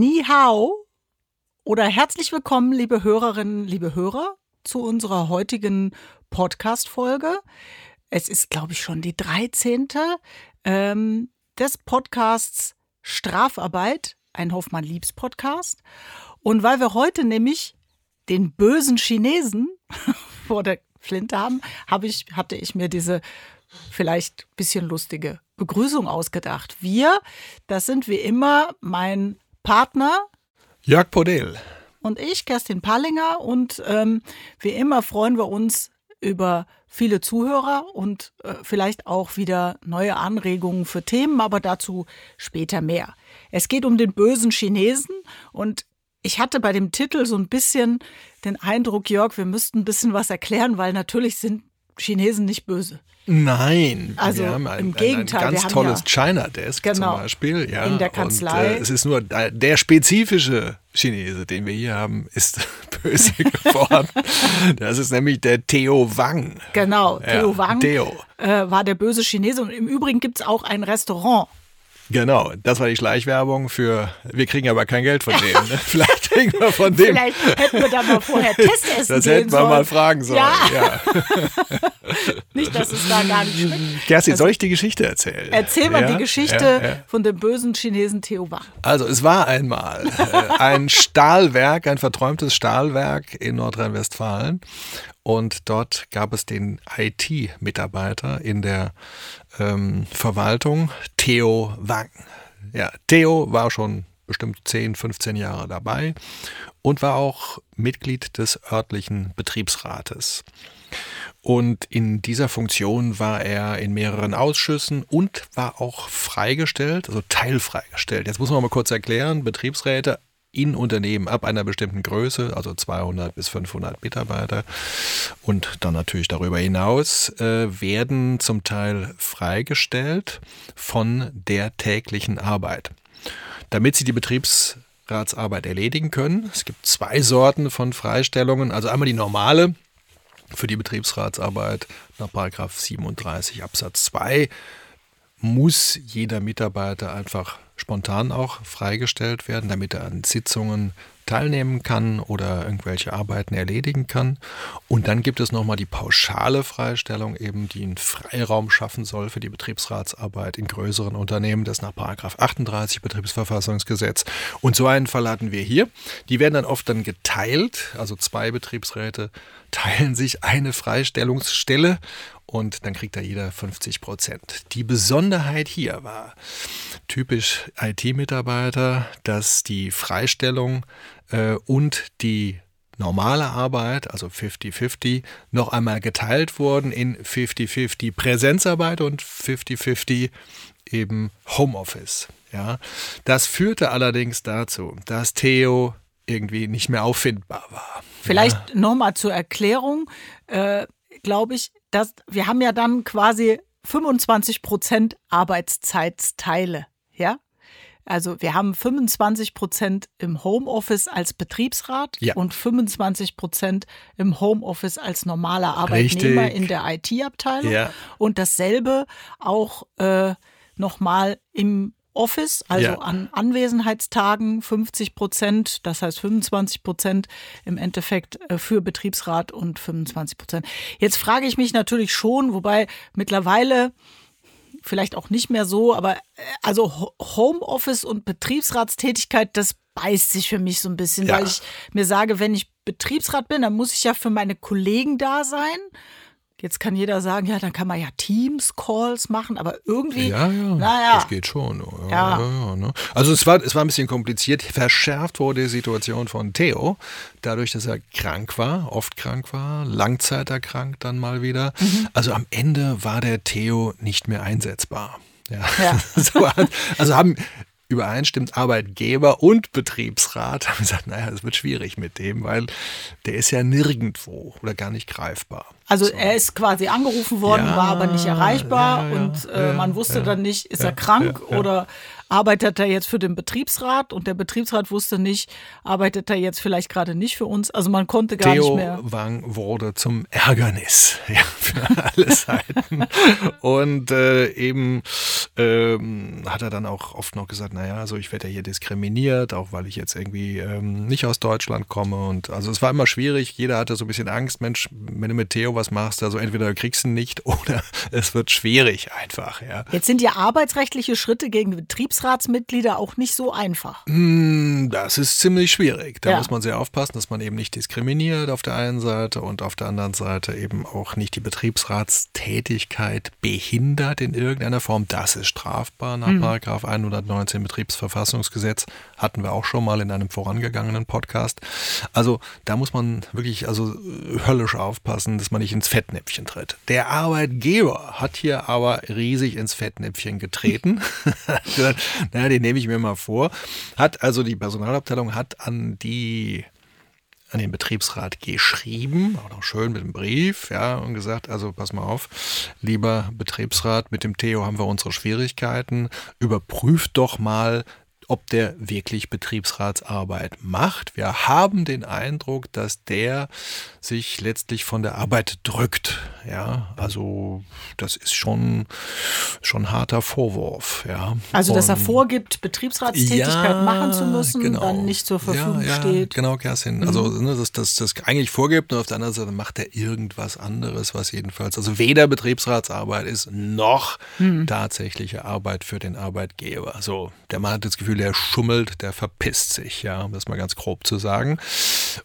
Ni hao oder herzlich willkommen, liebe Hörerinnen, liebe Hörer, zu unserer heutigen Podcast-Folge. Es ist, glaube ich, schon die 13. Ähm, des Podcasts Strafarbeit, ein Hoffmann-Liebs-Podcast. Und weil wir heute nämlich den bösen Chinesen vor der Flinte haben, hab ich, hatte ich mir diese vielleicht bisschen lustige Begrüßung ausgedacht. Wir, das sind wie immer mein Partner Jörg Podel und ich, Kerstin Pallinger. Und ähm, wie immer freuen wir uns über viele Zuhörer und äh, vielleicht auch wieder neue Anregungen für Themen, aber dazu später mehr. Es geht um den bösen Chinesen und ich hatte bei dem Titel so ein bisschen den Eindruck, Jörg, wir müssten ein bisschen was erklären, weil natürlich sind Chinesen nicht böse. Nein, Also wir haben ein, im Gegenteil, ein, ein wir ganz haben tolles ja- China Desk Genau, zum Beispiel. Ja, in der Und, Kanzlei. äh, es ist nur der der spezifische Chinese, den wir hier haben, ist böse geworden. Das ist nämlich der Theo Wang. Genau, Theo Ja, Wang Theo. Äh, war der böse Chinese. Und im Übrigen gibt es auch ein Restaurant. Genau, das war die Schleichwerbung für, wir kriegen aber kein Geld von denen. Ne? Vielleicht kriegen wir von dem. Vielleicht hätten wir da mal vorher Testessen das hätten wir mal fragen sollen. Ja, Ja. nicht, dass es da gar nicht schmeckt. Kerstin, soll ich die Geschichte erzählen? Erzähl mal Ja, die Geschichte ja, von dem bösen Chinesen Theo Wang. Also es war einmal äh, ein Stahlwerk, ein verträumtes Stahlwerk in Nordrhein-Westfalen. Und dort gab es den IT-Mitarbeiter in der ähm, Verwaltung, Theo Wang. Ja, Theo war schon bestimmt 10, 15 Jahre dabei und war auch Mitglied des örtlichen Betriebsrates. Und in dieser Funktion war er in mehreren Ausschüssen und war auch freigestellt, also teilfreigestellt. Jetzt muss man mal kurz erklären, Betriebsräte in Unternehmen ab einer bestimmten Größe, also 200 bis 500 Mitarbeiter. Und dann natürlich darüber hinaus, äh, werden zum Teil freigestellt von der täglichen Arbeit. Damit sie die Betriebsratsarbeit erledigen können, es gibt zwei Sorten von Freistellungen, also einmal die normale, für die Betriebsratsarbeit nach 37 Absatz 2 muss jeder Mitarbeiter einfach spontan auch freigestellt werden, damit er an Sitzungen teilnehmen kann oder irgendwelche Arbeiten erledigen kann. Und dann gibt es nochmal die pauschale Freistellung, eben die einen Freiraum schaffen soll für die Betriebsratsarbeit in größeren Unternehmen, das nach 38 Betriebsverfassungsgesetz. Und so einen Fall hatten wir hier. Die werden dann oft dann geteilt, also zwei Betriebsräte teilen sich eine Freistellungsstelle und dann kriegt da jeder 50 Prozent. Die Besonderheit hier war typisch IT-Mitarbeiter, dass die Freistellung äh, und die normale Arbeit, also 50-50, noch einmal geteilt wurden in 50-50 Präsenzarbeit und 50-50 eben Homeoffice. Ja, das führte allerdings dazu, dass Theo irgendwie nicht mehr auffindbar war. Vielleicht nochmal zur Erklärung, äh, glaube ich, dass wir haben ja dann quasi 25 Prozent Arbeitszeitsteile, ja? Also wir haben 25 Prozent im Homeoffice als Betriebsrat Ja. und 25 Prozent im Homeoffice als normaler Arbeitnehmer Richtig. in der IT-Abteilung. Ja. Und dasselbe auch äh, nochmal im Office, also Ja. an Anwesenheitstagen 50 Prozent, das heißt 25 Prozent im Endeffekt äh, für Betriebsrat und 25 Prozent. Jetzt frage ich mich natürlich schon, wobei mittlerweile vielleicht auch nicht mehr so, aber äh, also Ho- Homeoffice und Betriebsratstätigkeit, das beißt sich für mich so ein bisschen, Ja. weil ich mir sage, wenn ich Betriebsrat bin, dann muss ich ja für meine Kollegen da sein. Jetzt kann jeder sagen, ja, dann kann man ja Teams-Calls machen, aber irgendwie, Ja, ja, naja, das geht schon. Ja. Ja, ne? Also es war, es war ein bisschen kompliziert. Verschärft wurde die Situation von Theo, dadurch, dass er krank war, oft krank war, langzeiterkrankt dann mal wieder. Mhm. Also am Ende war der Theo nicht mehr einsetzbar. Ja. Ja. So also haben übereinstimmt Arbeitgeber und Betriebsrat haben gesagt, naja, es wird schwierig mit dem, weil der ist ja nirgendwo oder gar nicht greifbar. Also so. er ist quasi angerufen worden, ja, war aber nicht erreichbar ja, ja, und äh, man wusste dann nicht, ist er krank oder arbeitet er jetzt für den Betriebsrat und der Betriebsrat wusste nicht, arbeitet er jetzt vielleicht gerade nicht für uns. Also man konnte gar Theo nicht mehr. Wang wurde zum Ärgernis ja, für alle Seiten. und äh, eben ähm, hat er dann auch oft noch gesagt, naja, also ich werde ja hier diskriminiert, auch weil ich jetzt irgendwie ähm, nicht aus Deutschland komme. Und also es war immer schwierig, jeder hatte so ein bisschen Angst, Mensch, wenn du mit Theo was machst, also entweder kriegst du ihn nicht oder es wird schwierig einfach. Ja. Jetzt sind ja arbeitsrechtliche Schritte gegen Betriebsrat Betriebsratsmitglieder auch nicht so einfach. Hm, das ist ziemlich schwierig. Da ja. muss man sehr aufpassen, dass man eben nicht diskriminiert auf der einen Seite und auf der anderen Seite eben auch nicht die Betriebsratstätigkeit behindert in irgendeiner Form. Das ist strafbar nach hm. 119 Betriebsverfassungsgesetz. Hatten wir auch schon mal in einem vorangegangenen Podcast. Also da muss man wirklich also höllisch aufpassen, dass man nicht ins Fettnäpfchen tritt. Der Arbeitgeber hat hier aber riesig ins Fettnäpfchen getreten. naja, den nehme ich mir mal vor. Hat also die Personalabteilung hat an die an den Betriebsrat geschrieben, auch noch schön mit dem Brief, ja, und gesagt, also pass mal auf, lieber Betriebsrat, mit dem Theo haben wir unsere Schwierigkeiten, überprüft doch mal ob der wirklich Betriebsratsarbeit macht. Wir haben den Eindruck, dass der sich letztlich von der Arbeit drückt. Ja, also das ist schon schon ein harter Vorwurf. Ja. Also dass er vorgibt, Betriebsratstätigkeit ja, machen zu müssen, genau. dann nicht zur Verfügung ja, ja, steht. Genau, Kerstin. Also, mhm. Also ne, dass das, das eigentlich vorgibt und auf der anderen Seite macht er irgendwas anderes, was jedenfalls also weder Betriebsratsarbeit ist noch mhm. tatsächliche Arbeit für den Arbeitgeber. So, der Mann hat das Gefühl, der schummelt, der verpisst sich, ja, um das mal ganz grob zu sagen.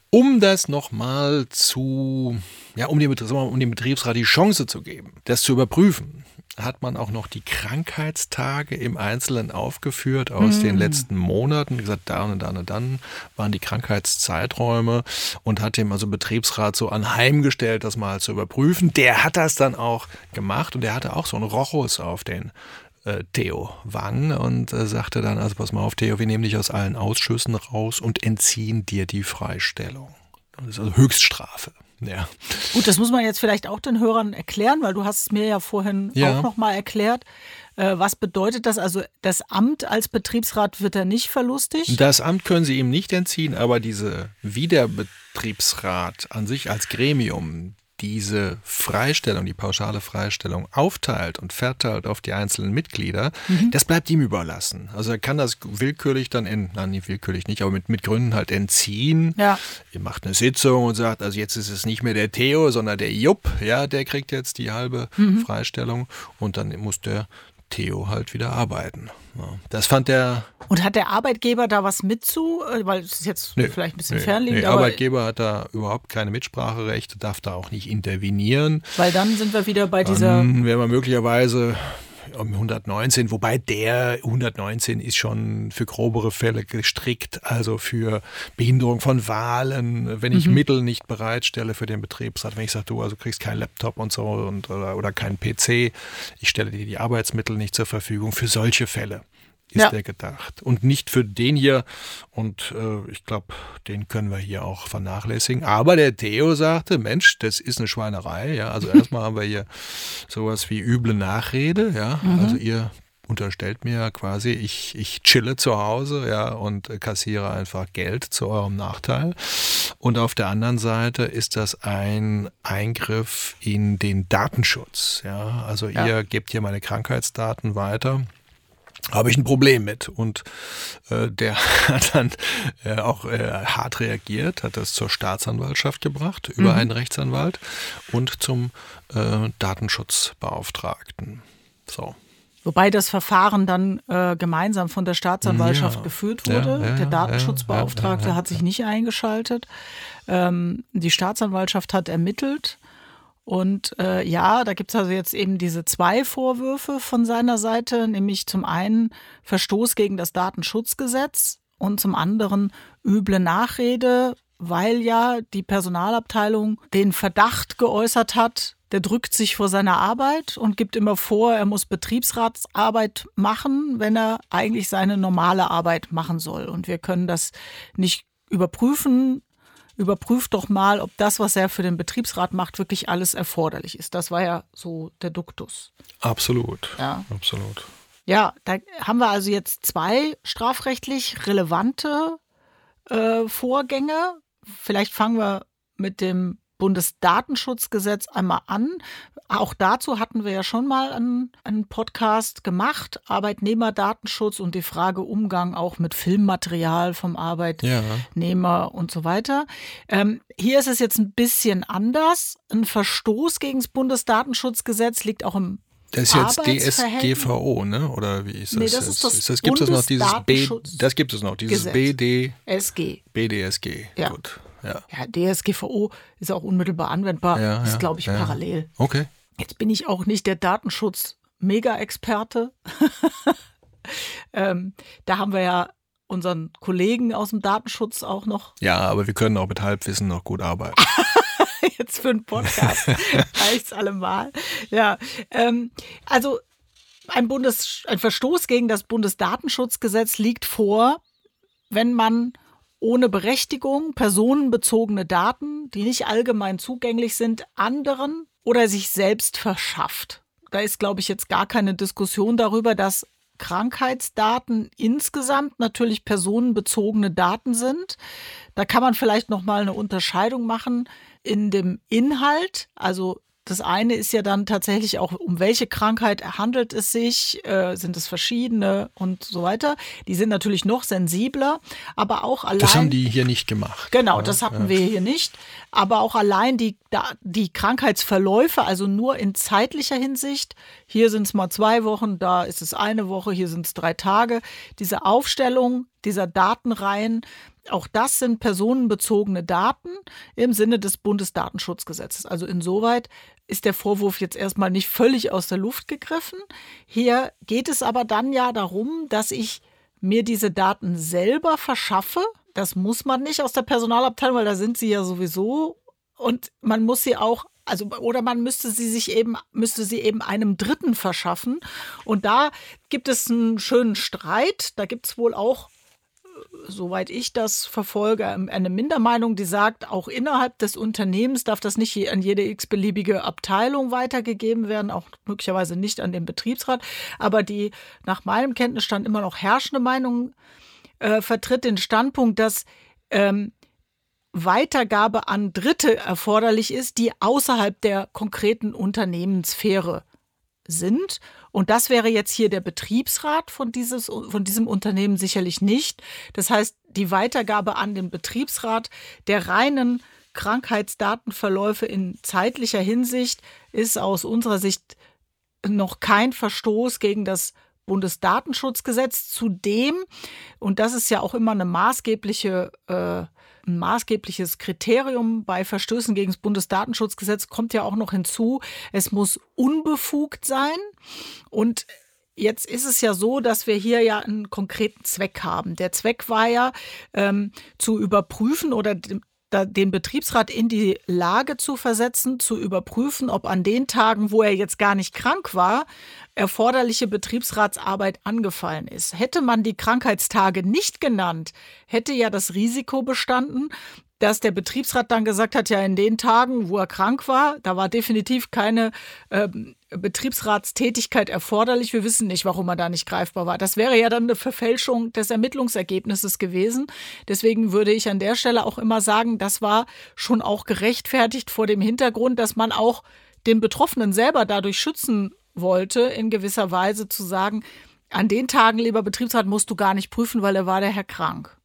Um das nochmal zu, ja, um dem, um dem Betriebsrat die Chance zu geben, das zu überprüfen, hat man auch noch die Krankheitstage im Einzelnen aufgeführt aus mm. den letzten Monaten. Wie gesagt, da und dann und dann waren die Krankheitszeiträume und hat dem also Betriebsrat so anheimgestellt, das mal zu überprüfen. Der hat das dann auch gemacht und der hatte auch so einen Rochus auf den äh, Theo Wang und äh, sagte dann, also pass mal auf, Theo, wir nehmen dich aus allen Ausschüssen raus und entziehen dir die Freistellung. Das ist also Höchststrafe. Ja. Gut, das muss man jetzt vielleicht auch den Hörern erklären, weil du hast es mir ja vorhin ja. auch nochmal erklärt. Äh, was bedeutet das? Also das Amt als Betriebsrat wird er nicht verlustig? Das Amt können Sie ihm nicht entziehen, aber diese Wiederbetriebsrat an sich als Gremium, diese Freistellung, die pauschale Freistellung aufteilt und verteilt auf die einzelnen Mitglieder, mhm. das bleibt ihm überlassen. Also er kann das willkürlich dann, in, nein, nicht willkürlich nicht, aber mit, mit Gründen halt entziehen. Ja. Er macht eine Sitzung und sagt, also jetzt ist es nicht mehr der Theo, sondern der Jupp, ja, der kriegt jetzt die halbe mhm. Freistellung und dann muss der Theo halt wieder arbeiten. Das fand der. Und hat der Arbeitgeber da was mit zu? Äh, weil es ist jetzt nee, vielleicht ein bisschen nee, fernliegend. Der nee, Arbeitgeber hat da überhaupt keine Mitspracherechte, darf da auch nicht intervenieren. Weil dann sind wir wieder bei dieser. Dann wäre man möglicherweise um 119, wobei der 119 ist schon für grobere Fälle gestrickt, also für Behinderung von Wahlen, wenn ich mhm. Mittel nicht bereitstelle für den Betriebsrat, wenn ich sage, du also kriegst keinen Laptop und so und, oder, oder keinen PC, ich stelle dir die Arbeitsmittel nicht zur Verfügung, für solche Fälle ist ja. der gedacht. Und nicht für den hier. Und äh, ich glaube, den können wir hier auch vernachlässigen. Aber der Theo sagte, Mensch, das ist eine Schweinerei. Ja, also erstmal haben wir hier sowas wie üble Nachrede. Ja, mhm. also ihr unterstellt mir quasi, ich, ich chille zu Hause, ja, und kassiere einfach Geld zu eurem Nachteil. Und auf der anderen Seite ist das ein Eingriff in den Datenschutz, ja. Also ja. ihr gebt hier meine Krankheitsdaten weiter habe ich ein Problem mit. Und äh, der hat dann äh, auch äh, hart reagiert, hat das zur Staatsanwaltschaft gebracht über mhm. einen Rechtsanwalt und zum äh, Datenschutzbeauftragten. So. Wobei das Verfahren dann äh, gemeinsam von der Staatsanwaltschaft ja. geführt wurde. Ja, ja, der Datenschutzbeauftragte hat sich nicht eingeschaltet. Ähm, die Staatsanwaltschaft hat ermittelt und äh, ja, da gibt's also jetzt eben diese zwei Vorwürfe von seiner Seite, nämlich zum einen Verstoß gegen das Datenschutzgesetz und zum anderen üble Nachrede, weil ja die Personalabteilung den Verdacht geäußert hat, der drückt sich vor seiner Arbeit und gibt immer vor, er muss Betriebsratsarbeit machen, wenn er eigentlich seine normale Arbeit machen soll. Und wir können das nicht überprüfen, überprüft doch mal, ob das, was er für den Betriebsrat macht, wirklich alles erforderlich ist. Das war ja so der Duktus. Absolut. Ja. Absolut. Ja, da haben wir also jetzt zwei strafrechtlich relevante äh, Vorgänge. Vielleicht fangen wir mit dem Bundesdatenschutzgesetz einmal an. Auch dazu hatten wir ja schon mal einen, einen, Podcast gemacht, Arbeitnehmerdatenschutz und die Frage Umgang auch mit Filmmaterial vom Arbeitnehmer ja. und so weiter. Ähm, hier ist es jetzt ein bisschen anders. Ein Verstoß gegen das Bundesdatenschutzgesetz liegt auch im das ist jetzt DSGVO, ne? Oder wie ist das? Nee, das ist das, das gibt es noch dieses B, das gibt es noch dieses BD SG. BDSG. Ja. Gut. Ja. ja, DSGVO ist auch unmittelbar anwendbar. Ja, ist, ja, glaube ich, parallel. Okay. Jetzt bin ich auch nicht der Datenschutz-Mega-Experte. ähm, da haben wir ja unseren Kollegen aus dem Datenschutz auch noch. Ja, aber wir können auch mit Halbwissen noch gut arbeiten. Jetzt für einen Podcast reicht's allemal. Ja, ähm, also ein, Bundes, ein Verstoß gegen das Bundesdatenschutzgesetz liegt vor, wenn man ohne Berechtigung personenbezogene Daten, die nicht allgemein zugänglich sind, anderen oder sich selbst verschafft. Da ist, glaube ich, jetzt gar keine Diskussion darüber, dass Krankheitsdaten insgesamt natürlich personenbezogene Daten sind. Da kann man vielleicht noch mal eine Unterscheidung machen in dem Inhalt, also das eine ist ja dann tatsächlich auch, um welche Krankheit handelt es sich, äh, sind es verschiedene und so weiter. Die sind natürlich noch sensibler, aber auch allein. Das haben die hier nicht gemacht. Genau, das hatten ja. wir hier nicht. Aber auch allein die, die Krankheitsverläufe, also nur in zeitlicher Hinsicht. Hier sind es mal zwei Wochen, da ist es eine Woche, hier sind es drei Tage. Diese Aufstellung dieser Datenreihen, auch das sind personenbezogene Daten im Sinne des Bundesdatenschutzgesetzes. Also insoweit ist der Vorwurf jetzt erstmal nicht völlig aus der Luft gegriffen. Hier geht es aber dann ja darum, dass ich mir diese Daten selber verschaffe. Das muss man nicht aus der Personalabteilung, weil da sind sie ja sowieso. Und man muss sie auch also oder man müsste sie sich eben müsste sie eben einem Dritten verschaffen und da gibt es einen schönen Streit da gibt es wohl auch soweit ich das verfolge, eine Mindermeinung, die sagt, auch innerhalb des Unternehmens darf das nicht an jede x-beliebige Abteilung weitergegeben werden, auch möglicherweise nicht an den Betriebsrat. Aber die nach meinem Kenntnisstand immer noch herrschende Meinung äh, vertritt den Standpunkt, dass ähm, Weitergabe an Dritte erforderlich ist, die außerhalb der konkreten Unternehmenssphäre sind. Und das wäre jetzt hier der Betriebsrat von, dieses, von diesem Unternehmen sicherlich nicht. Das heißt, die Weitergabe an den Betriebsrat der reinen Krankheitsdatenverläufe in zeitlicher Hinsicht ist aus unserer Sicht noch kein Verstoß gegen das Bundesdatenschutzgesetz. Zudem, und das ist ja auch immer eine maßgebliche äh, ein maßgebliches Kriterium bei Verstößen gegen das Bundesdatenschutzgesetz kommt ja auch noch hinzu, es muss unbefugt sein und Jetzt ist es ja so, dass wir hier ja einen konkreten Zweck haben. Der Zweck war ja ähm, zu überprüfen oder den Betriebsrat in die Lage zu versetzen, zu überprüfen, ob an den Tagen, wo er jetzt gar nicht krank war, erforderliche Betriebsratsarbeit angefallen ist. Hätte man die Krankheitstage nicht genannt, hätte ja das Risiko bestanden, dass der Betriebsrat dann gesagt hat, ja, in den Tagen, wo er krank war, da war definitiv keine äh, Betriebsratstätigkeit erforderlich. Wir wissen nicht, warum er da nicht greifbar war. Das wäre ja dann eine Verfälschung des Ermittlungsergebnisses gewesen. Deswegen würde ich an der Stelle auch immer sagen, das war schon auch gerechtfertigt vor dem Hintergrund, dass man auch den Betroffenen selber dadurch schützen wollte, in gewisser Weise zu sagen, an den Tagen, lieber Betriebsrat, musst du gar nicht prüfen, weil er war der Herr krank.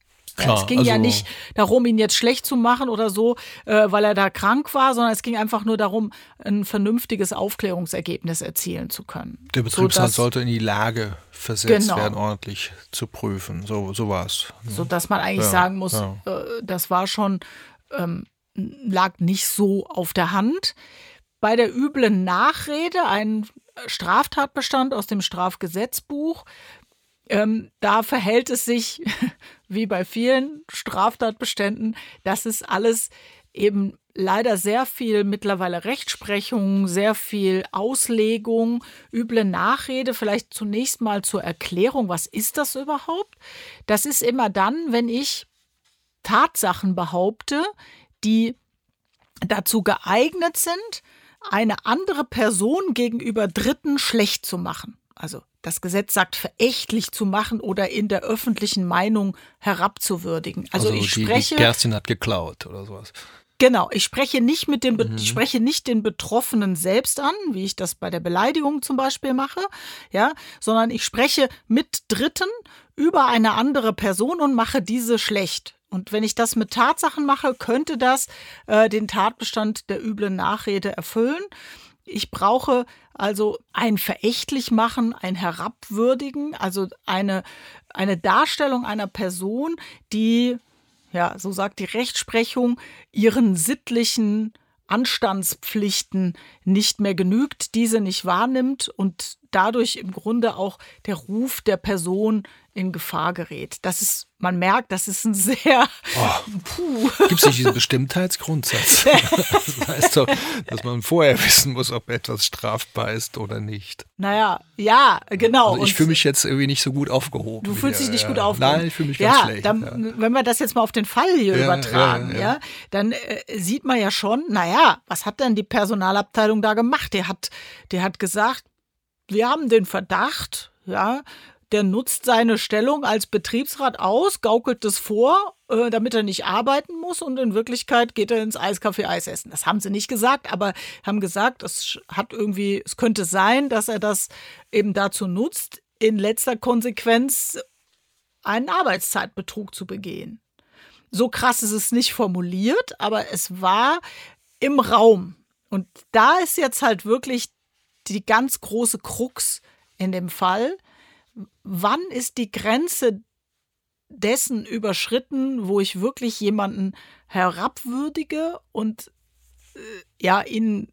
Klar, es ging also ja nicht darum, ihn jetzt schlecht zu machen oder so, äh, weil er da krank war, sondern es ging einfach nur darum, ein vernünftiges Aufklärungsergebnis erzielen zu können. Der Betriebsrat sollte in die Lage versetzt genau. werden, ordentlich zu prüfen. So, so war es. Ne? So dass man eigentlich ja, sagen muss, ja. äh, das war schon, ähm, lag nicht so auf der Hand. Bei der üblen Nachrede, ein Straftatbestand aus dem Strafgesetzbuch. Ähm, da verhält es sich wie bei vielen Straftatbeständen, dass es alles eben leider sehr viel mittlerweile Rechtsprechung, sehr viel Auslegung, üble Nachrede. Vielleicht zunächst mal zur Erklärung, was ist das überhaupt? Das ist immer dann, wenn ich Tatsachen behaupte, die dazu geeignet sind, eine andere Person gegenüber Dritten schlecht zu machen. Also das Gesetz sagt, verächtlich zu machen oder in der öffentlichen Meinung herabzuwürdigen. Also, also ich spreche. Die Kerstin hat geklaut oder sowas. Genau, ich spreche nicht mit dem, mhm. ich spreche nicht den Betroffenen selbst an, wie ich das bei der Beleidigung zum Beispiel mache, ja, sondern ich spreche mit Dritten über eine andere Person und mache diese schlecht. Und wenn ich das mit Tatsachen mache, könnte das äh, den Tatbestand der üblen Nachrede erfüllen. Ich brauche also ein verächtlich machen, ein herabwürdigen, also eine, eine Darstellung einer Person, die, ja, so sagt die Rechtsprechung, ihren sittlichen Anstandspflichten nicht mehr genügt, diese nicht wahrnimmt und dadurch im Grunde auch der Ruf der Person in Gefahr gerät. Das ist, man merkt, das ist ein sehr. Oh. Gibt es nicht diesen Bestimmtheitsgrundsatz? das heißt doch, dass man vorher wissen muss, ob etwas strafbar ist oder nicht. Naja, ja, genau. Also ich fühle mich jetzt irgendwie nicht so gut aufgehoben. Du fühlst dich nicht ja. gut aufgehoben. Nein, ich fühle mich ganz ja, schlecht. Dann, ja. Wenn wir das jetzt mal auf den Fall hier übertragen, ja. dann äh, sieht man ja schon, naja, was hat denn die Personalabteilung da gemacht? Der hat, der hat gesagt, wir haben den Verdacht, ja, der nutzt seine Stellung als Betriebsrat aus, gaukelt es vor, äh, damit er nicht arbeiten muss und in Wirklichkeit geht er ins Eiscafé Eis essen. Das haben sie nicht gesagt, aber haben gesagt, es hat irgendwie, es könnte sein, dass er das eben dazu nutzt, in letzter Konsequenz einen Arbeitszeitbetrug zu begehen. So krass ist es nicht formuliert, aber es war im Raum. Und da ist jetzt halt wirklich die ganz große Krux in dem Fall. Wann ist die Grenze dessen überschritten, wo ich wirklich jemanden herabwürdige und äh, ja ihn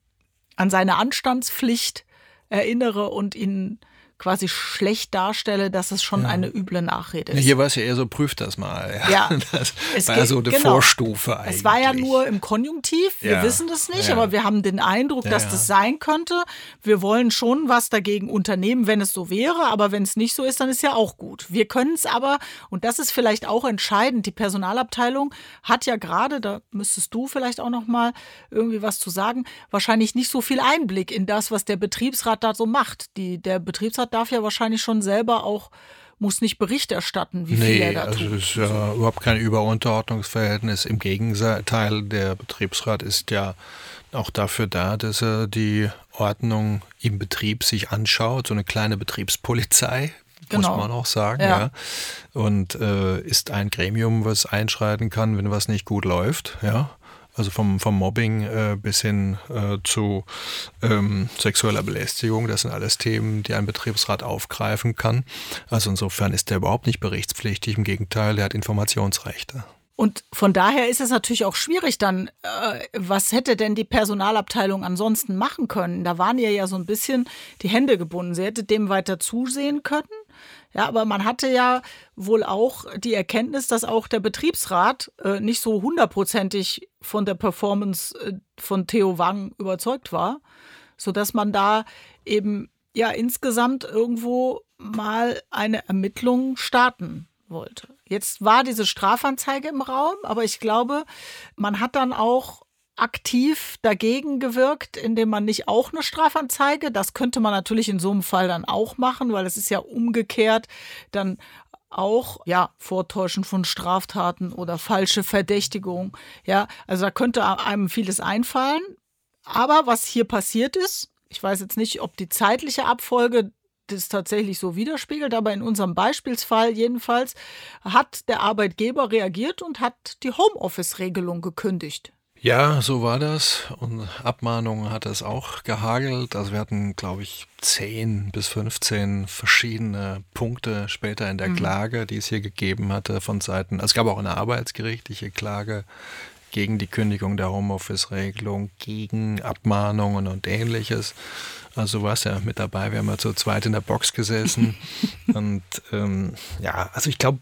an seine Anstandspflicht erinnere und ihn quasi schlecht darstelle, dass es schon Ja. eine üble Nachrede ist. Hier war es ja eher so, prüft das mal. Ja. Das Es war geht- so eine genau. Vorstufe eigentlich. Es war ja nur im Konjunktiv. Wir Ja. wissen das nicht, Ja. aber wir haben den Eindruck, Ja, dass ja. das sein könnte. Wir wollen schon was dagegen unternehmen, wenn es so wäre, aber wenn es nicht so ist, dann ist ja auch gut. Wir können es aber, und das ist vielleicht auch entscheidend, die Personalabteilung hat ja gerade, da müsstest du vielleicht auch noch mal irgendwie was zu sagen, wahrscheinlich nicht so viel Einblick in das, was der Betriebsrat da so macht. Die, der Betriebsrat darf ja wahrscheinlich schon selber auch muss nicht Bericht erstatten, wie viel er Nee, da also tut. es ist ja überhaupt kein Überunterordnungsverhältnis. Im Gegenteil, der Betriebsrat ist ja auch dafür da, dass er die Ordnung im Betrieb sich anschaut, so eine kleine Betriebspolizei. Genau. Muss man auch sagen, Ja. ja. Und äh, ist ein Gremium, was einschreiten kann, wenn was nicht gut läuft, ja. Also vom, vom Mobbing äh, bis hin äh, zu ähm, sexueller Belästigung, das sind alles Themen, die ein Betriebsrat aufgreifen kann. Also insofern ist der überhaupt nicht berichtspflichtig, im Gegenteil, der hat Informationsrechte. Und von daher ist es natürlich auch schwierig dann, äh, was hätte denn die Personalabteilung ansonsten machen können? Da waren ihr ja so ein bisschen die Hände gebunden. Sie hätte dem weiter zusehen können. Ja, aber man hatte ja wohl auch die Erkenntnis, dass auch der Betriebsrat äh, nicht so hundertprozentig von der Performance äh, von Theo Wang überzeugt war, sodass man da eben ja insgesamt irgendwo mal eine Ermittlung starten wollte. Jetzt war diese Strafanzeige im Raum, aber ich glaube, man hat dann auch aktiv dagegen gewirkt, indem man nicht auch eine Strafanzeige, das könnte man natürlich in so einem Fall dann auch machen, weil es ist ja umgekehrt dann auch ja Vortäuschen von Straftaten oder falsche Verdächtigung. Ja, also da könnte einem vieles einfallen. Aber was hier passiert ist, ich weiß jetzt nicht, ob die zeitliche Abfolge das tatsächlich so widerspiegelt, aber in unserem Beispielsfall jedenfalls hat der Arbeitgeber reagiert und hat die Homeoffice-Regelung gekündigt. Ja, so war das. Und Abmahnungen hat es auch gehagelt. Also wir hatten, glaube ich, 10 bis 15 verschiedene Punkte später in der Klage, die es hier gegeben hatte von Seiten. Also es gab auch eine arbeitsgerichtliche Klage gegen die Kündigung der Homeoffice-Regelung, gegen Abmahnungen und ähnliches. Also du warst ja mit dabei, wir haben ja zu zweit in der Box gesessen. und ähm, ja, also ich glaube,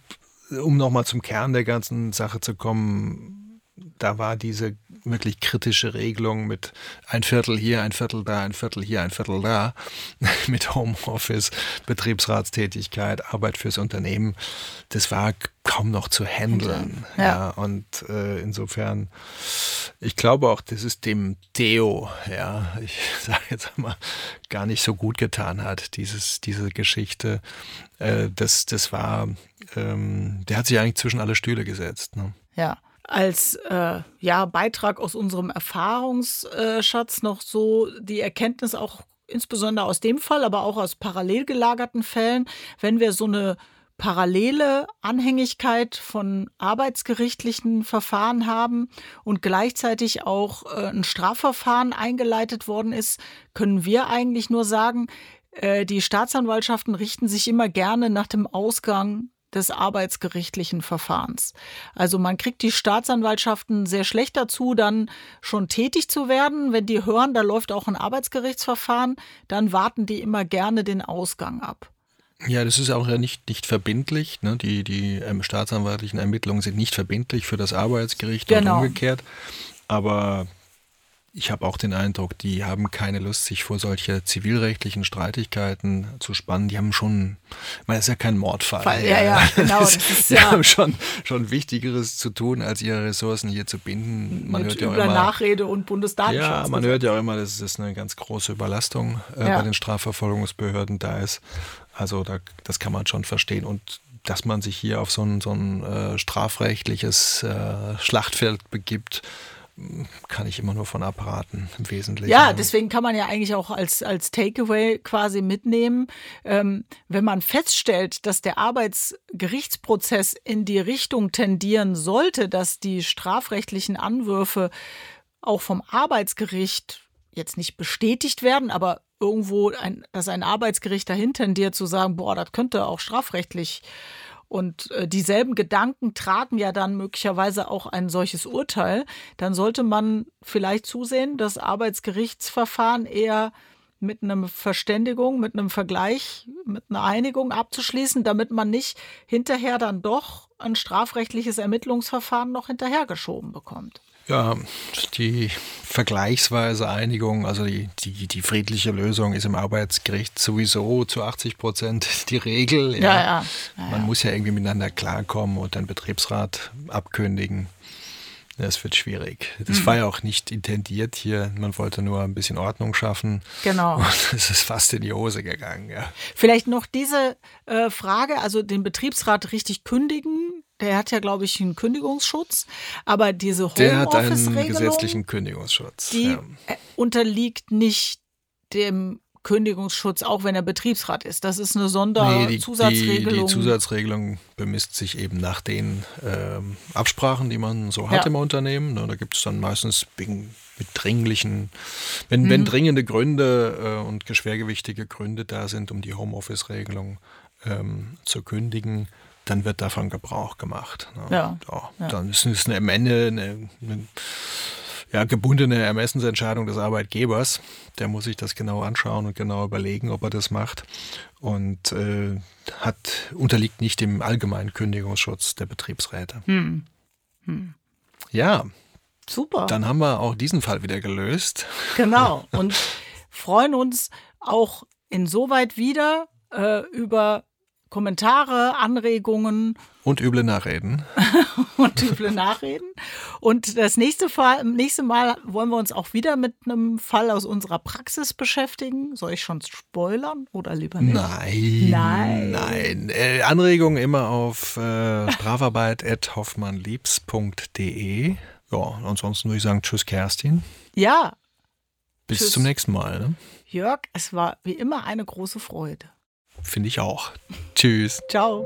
um nochmal zum Kern der ganzen Sache zu kommen, da war diese wirklich kritische Regelung mit ein Viertel hier, ein Viertel da, ein Viertel hier, ein Viertel da, mit Homeoffice, Betriebsratstätigkeit, Arbeit fürs Unternehmen. Das war kaum noch zu handeln. Ja. Ja. und äh, insofern, ich glaube auch, dass es dem Theo, ja, ich sage jetzt mal, gar nicht so gut getan hat, dieses, diese Geschichte. Äh, das, das war, ähm, der hat sich eigentlich zwischen alle Stühle gesetzt. Ne? Ja. Als äh, ja, Beitrag aus unserem Erfahrungsschatz noch so die Erkenntnis auch insbesondere aus dem Fall, aber auch aus parallel gelagerten Fällen, wenn wir so eine parallele Anhängigkeit von arbeitsgerichtlichen Verfahren haben und gleichzeitig auch äh, ein Strafverfahren eingeleitet worden ist, können wir eigentlich nur sagen, äh, die Staatsanwaltschaften richten sich immer gerne nach dem Ausgang des arbeitsgerichtlichen Verfahrens. Also man kriegt die Staatsanwaltschaften sehr schlecht dazu, dann schon tätig zu werden. Wenn die hören, da läuft auch ein Arbeitsgerichtsverfahren, dann warten die immer gerne den Ausgang ab. Ja, das ist auch ja nicht, nicht verbindlich. Ne? Die, die ähm, staatsanwaltlichen Ermittlungen sind nicht verbindlich für das Arbeitsgericht Genau. und umgekehrt. Aber ich habe auch den Eindruck, die haben keine Lust, sich vor solche zivilrechtlichen Streitigkeiten zu spannen. Die haben schon, das ist ja kein Mordfall. Fall, ja, ja, genau, Das, ist die ja- haben schon, schon Wichtigeres zu tun, als ihre Ressourcen hier zu binden. Man Mit hört ja immer, Nachrede und Bundesdatenschutz. ja, man hört ja auch immer, dass es eine ganz große Überlastung äh, Ja. bei den Strafverfolgungsbehörden da ist. Also da, das kann man schon verstehen. Und dass man sich hier auf so ein, so ein äh, strafrechtliches äh, Schlachtfeld begibt, kann ich immer nur von abraten, im Wesentlichen. Ja, deswegen kann man ja eigentlich auch als, als Takeaway quasi mitnehmen, ähm, wenn man feststellt, dass der Arbeitsgerichtsprozess in die Richtung tendieren sollte, dass die strafrechtlichen Anwürfe auch vom Arbeitsgericht jetzt nicht bestätigt werden, aber irgendwo, ein, dass ein Arbeitsgericht dahin tendiert zu sagen, boah, das könnte auch strafrechtlich und äh, dieselben Gedanken tragen ja dann möglicherweise auch ein solches Urteil, dann sollte man vielleicht zusehen, das Arbeitsgerichtsverfahren eher mit einer Verständigung, mit einem Vergleich, mit einer Einigung abzuschließen, damit man nicht hinterher dann doch ein strafrechtliches Ermittlungsverfahren noch hinterhergeschoben bekommt. Ja, die vergleichsweise Einigung, also die, die, die friedliche Lösung ist im Arbeitsgericht sowieso zu 80 Prozent die Regel. Ja, ja. ja, Man ja. muss ja irgendwie miteinander klarkommen und den Betriebsrat abkündigen. Das wird schwierig. Das Mhm. war ja auch nicht intendiert hier. Man wollte nur ein bisschen Ordnung schaffen. Genau. Und es ist fast in die Hose gegangen. Ja. Vielleicht noch diese äh, Frage, also den Betriebsrat richtig kündigen. Der hat ja, glaube ich, einen Kündigungsschutz. Aber diese Homeoffice-Regelung, gesetzlichen Kündigungsschutz. die ja. äh, unterliegt nicht dem Kündigungsschutz, auch wenn er Betriebsrat ist. Das ist eine Nee, die, Sonderzusatzregelung. Die, die Zusatzregelung bemisst sich eben nach den ähm, Absprachen, die man so hat Ja. im Unternehmen. Ne, Da gibt es dann meistens wegen, mit dringlichen, wenn, Mhm. wenn dringende Gründe äh, und schwergewichtige Gründe da sind, um die Homeoffice-Regelung ähm, zu kündigen, dann wird davon Gebrauch gemacht. Ne? Ja. Ja. Dann ist es eine, am Ende eine, eine ja, gebundene Ermessensentscheidung des Arbeitgebers. Der muss sich das genau anschauen und genau überlegen, ob er das macht. Und äh, hat, unterliegt nicht dem allgemeinen Kündigungsschutz der Betriebsräte. Hm. Ja, Super. dann haben wir auch diesen Fall wieder gelöst. Genau. Und freuen uns auch insoweit wieder äh, über Kommentare, Anregungen Und üble Nachreden. und üble Nachreden. Und das nächste, Fall, nächste Mal wollen wir uns auch wieder mit einem Fall aus unserer Praxis beschäftigen. Soll ich schon spoilern oder lieber nicht? Nein. Nein. Nein. Äh, Anregungen immer auf äh, bravarbeit.hoffmannliebs.de. Ja, ansonsten würde ich sagen, tschüss Kerstin. Ja, Bis Tschüss. zum nächsten Mal. Ne? Jörg, es war wie immer eine große Freude. Finde ich auch. Tschüss. Ciao.